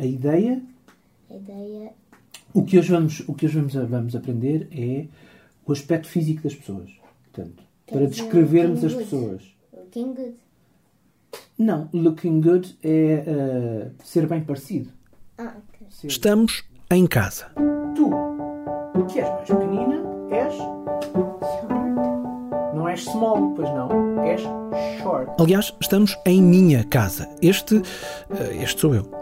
a ideia, A ideia. o que hoje vamos, o que hoje vamos, vamos aprender é o aspecto físico das pessoas. Portanto, para descrevermos as pessoas. Looking good. Não, looking good é eh, ser bem parecido. Ah, ok. Ser- Estamos em casa. Tu, que és mais pequenina, és. Não és small, pois não. És short. Aliás, estamos em minha casa. Este, eh, este sou eu.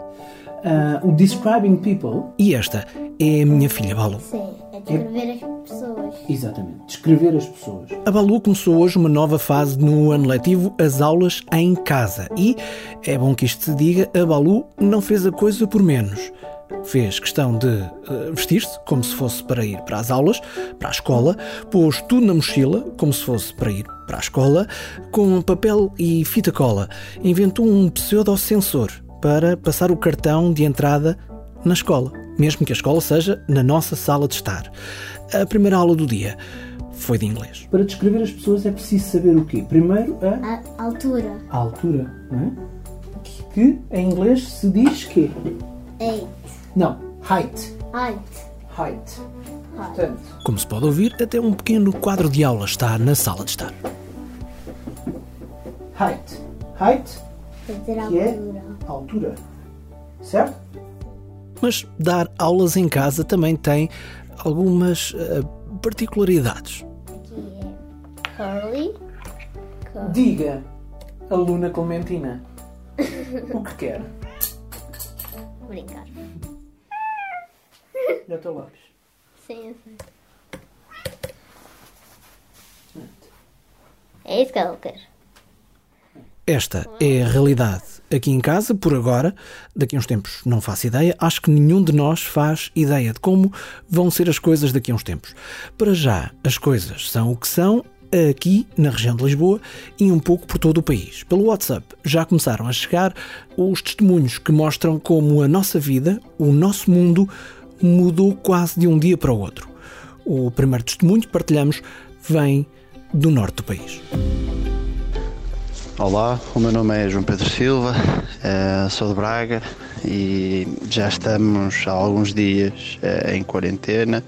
Ah, o describing people, E esta é a minha filha Balu. Sim, é descrever as pessoas. exatamente, descrever as pessoas. A Balu começou hoje uma nova fase no ano letivo, as aulas em casa. E, é bom que isto se diga, a Balu não fez a coisa por menos. Fez questão de eh, vestir-se como se fosse para ir para as aulas, para a escola, pôs tudo na mochila como se fosse para ir para a escola, com papel e fita cola. Inventou um pseudosensor para passar o cartão de entrada na escola, mesmo que a escola seja na nossa sala de estar. A primeira aula do dia foi de inglês. Para descrever as pessoas é preciso saber o quê? Primeiro, a, A altura. a altura, não é? Que em inglês se diz que Eight. Não, height. Height. Height. Portanto, Como se pode ouvir, até um pequeno quadro de aula está na sala de estar. height. Height, Quer dizer que é altura. Certo? Mas dar aulas em casa também tem algumas eh, particularidades. Aqui é curly. Curly. Diga, aluna Clementina, o que quer? Brincar. O teu lápis. Sim, eu sei. É isso que ela quer. Esta é a realidade aqui em casa, por agora. Daqui a uns tempos não faço ideia. Acho que nenhum de nós faz ideia de como vão ser as coisas daqui a uns tempos. Para já, as coisas são o que são aqui na região de Lisboa e um pouco por todo o país. Pelo WhatsApp já começaram a chegar os testemunhos que mostram como a nossa vida, o nosso mundo, mudou quase de um dia para o outro. O primeiro testemunho que partilhamos vem do norte do país. Olá, o meu nome é João Pedro Silva, eh, sou de Braga e já estamos há alguns dias eh, em quarentena.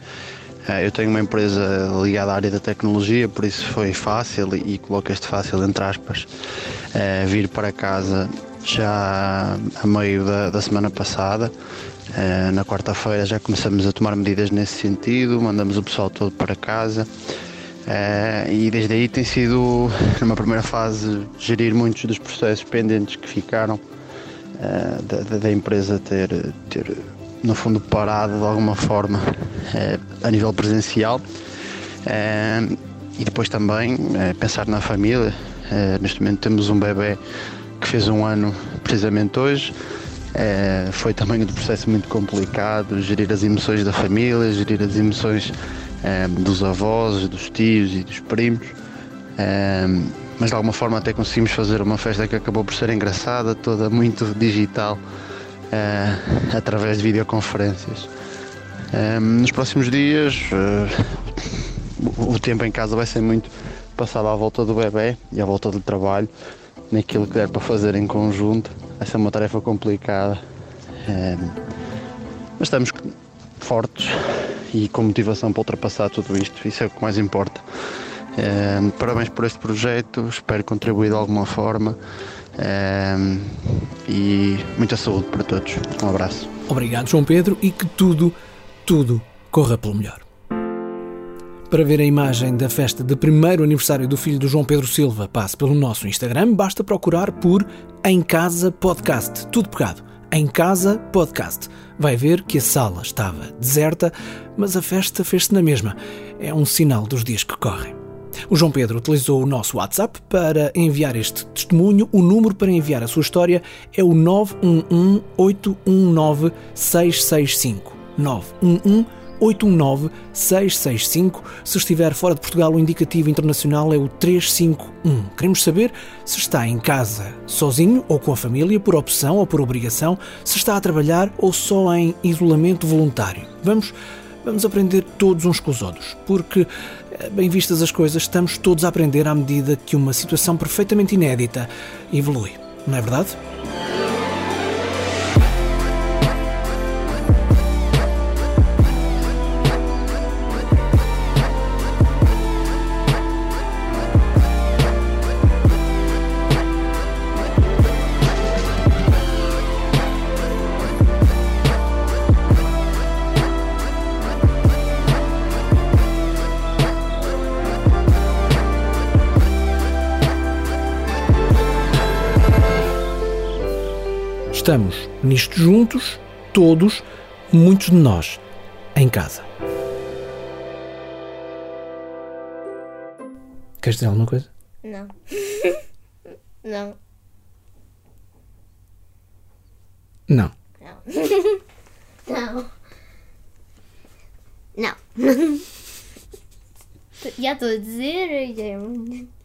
Eh, Eu tenho uma empresa ligada à área da tecnologia, por isso foi fácil e coloco este fácil entre aspas vir para casa já a meio da, da semana passada. Na quarta-feira já começamos a tomar medidas nesse sentido, mandamos o pessoal todo para casa. Eh, e desde aí tem sido, numa primeira fase, gerir muitos dos processos pendentes que ficaram eh, da, da- empresa ter, ter, no fundo, parado de alguma forma eh, a nível presencial. E depois também pensar na família. Neste momento temos um bebê que fez um ano precisamente hoje. Foi também um processo muito complicado, gerir as emoções da família, gerir as emoções dos avós, dos tios e dos primos. Eh, mas de alguma forma até conseguimos fazer uma festa que acabou por ser engraçada, toda muito digital, eh, através de videoconferências. Eh, nos próximos dias, eh, o- tempo em casa vai ser muito passado à volta do bebê e à volta do trabalho, naquilo que der para fazer em conjunto. Vai ser uma tarefa complicada. Mas estamos fortes e com motivação para ultrapassar tudo isto, isso é o que mais importa. Eh, parabéns por este projeto, espero contribuir de alguma forma eh, e muita saúde para todos. Um abraço. Obrigado, João Pedro, e que tudo, tudo corra pelo melhor. Para ver a imagem da festa de primeiro aniversário do filho do João Pedro Silva, passe pelo nosso Instagram, basta procurar por Em Casa Podcast, tudo pegado. Em Casa Podcast. Vai ver que a sala estava deserta, mas a festa fez-se na mesma. É um sinal dos dias que correm. O João Pedro utilizou o nosso WhatsApp para enviar este testemunho. O número para enviar a sua história é o 911-819-665. 911-819-665. Se estiver fora de Portugal, o indicativo internacional é o 351. Queremos saber se está em casa sozinho ou com a família, por opção ou por obrigação, se está a trabalhar ou só em isolamento voluntário. Vamos Vamos aprender todos uns com os outros, porque, eh, bem vistas as coisas, estamos todos a aprender à medida que uma situação perfeitamente inédita evolui. Não é verdade? Estamos nisto juntos, todos, muitos de nós, em casa. Queres dizer alguma coisa? Não. Não. Não. Não. Não. Já estou a dizer. já-